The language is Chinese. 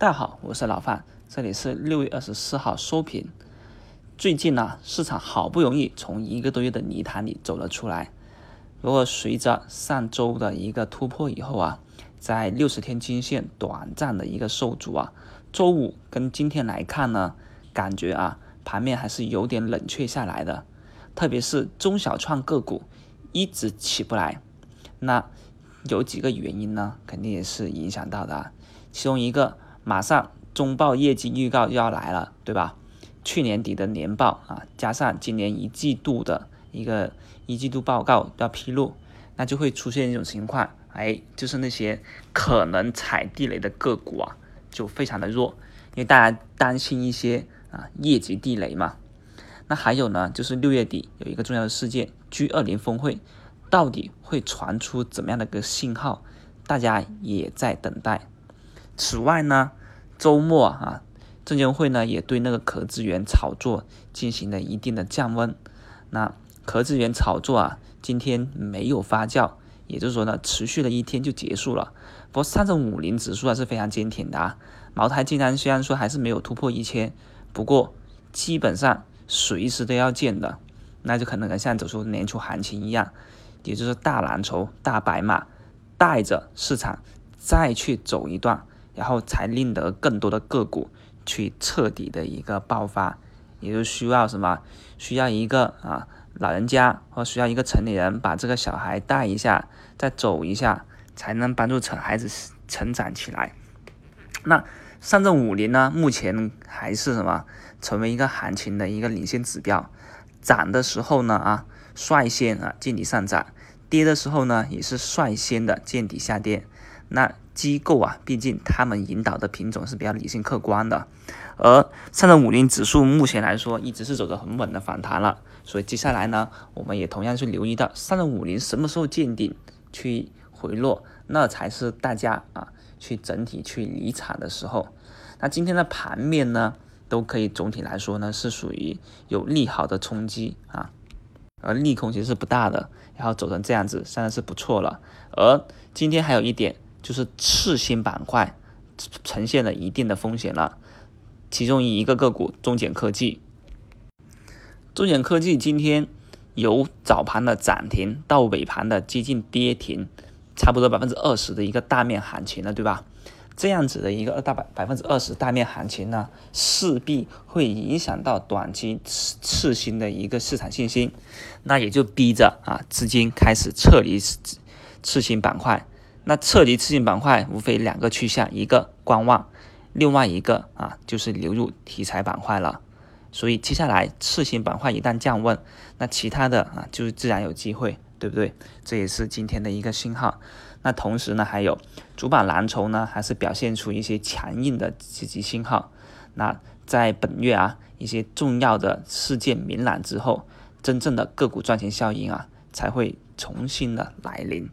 大家好，我是老范，这里是六月二十四号收评。最近呢，市场好不容易从一个多月的泥潭里走了出来。不过随着上周的一个突破以后啊，在六十天均线短暂的一个受阻啊，周五跟今天来看呢，感觉啊盘面还是有点冷却下来的，特别是中小创个股一直起不来。那有几个原因呢，肯定也是影响到的，其中一个。马上中报业绩预告要来了，对吧？去年底的年报啊，加上今年一季度的一个一季度报告要披露，那就会出现一种情况，哎，就是那些可能踩地雷的个股啊，就非常的弱，因为大家担心一些啊业绩地雷嘛。那还有呢，就是六月底有一个重要的事件，G 二零峰会到底会传出怎么样的一个信号，大家也在等待。此外呢，周末啊，证监会呢也对那个壳资源炒作进行了一定的降温。那壳资源炒作啊，今天没有发酵，也就是说呢，持续了一天就结束了。不过上证五零指数还是非常坚挺的啊。茅台竟然虽然说还是没有突破一千，不过基本上随时都要见的，那就可能像走出年初行情一样，也就是大蓝筹、大白马带着市场再去走一段。然后才令得更多的个股去彻底的一个爆发，也就需要什么？需要一个啊老人家或需要一个成年人把这个小孩带一下，再走一下，才能帮助成孩子成长起来。那上证五零呢？目前还是什么？成为一个行情的一个领先指标。涨的时候呢啊，率先啊见底上涨；跌的时候呢，也是率先的见底下跌。那机构啊，毕竟他们引导的品种是比较理性客观的，而上证五零指数目前来说一直是走得很稳的反弹了，所以接下来呢，我们也同样去留意到上证五零什么时候见顶去回落，那才是大家啊去整体去离场的时候。那今天的盘面呢，都可以总体来说呢是属于有利好的冲击啊，而利空其实是不大的，然后走成这样子，算是是不错了。而今天还有一点。就是次新板块呈现了一定的风险了，其中一个个股中简科技，中简科技今天由早盘的涨停到尾盘的接近跌停，差不多百分之二十的一个大面行情了，对吧？这样子的一个大百百分之二十大面行情呢，势必会影响到短期次次新的一个市场信心，那也就逼着啊资金开始撤离次新板块。那撤离次新板块无非两个趋向，一个观望，另外一个啊就是流入题材板块了。所以接下来次新板块一旦降温，那其他的啊就是自然有机会，对不对？这也是今天的一个信号。那同时呢，还有主板蓝筹呢，还是表现出一些强硬的积极信号。那在本月啊一些重要的事件明朗之后，真正的个股赚钱效应啊才会重新的来临。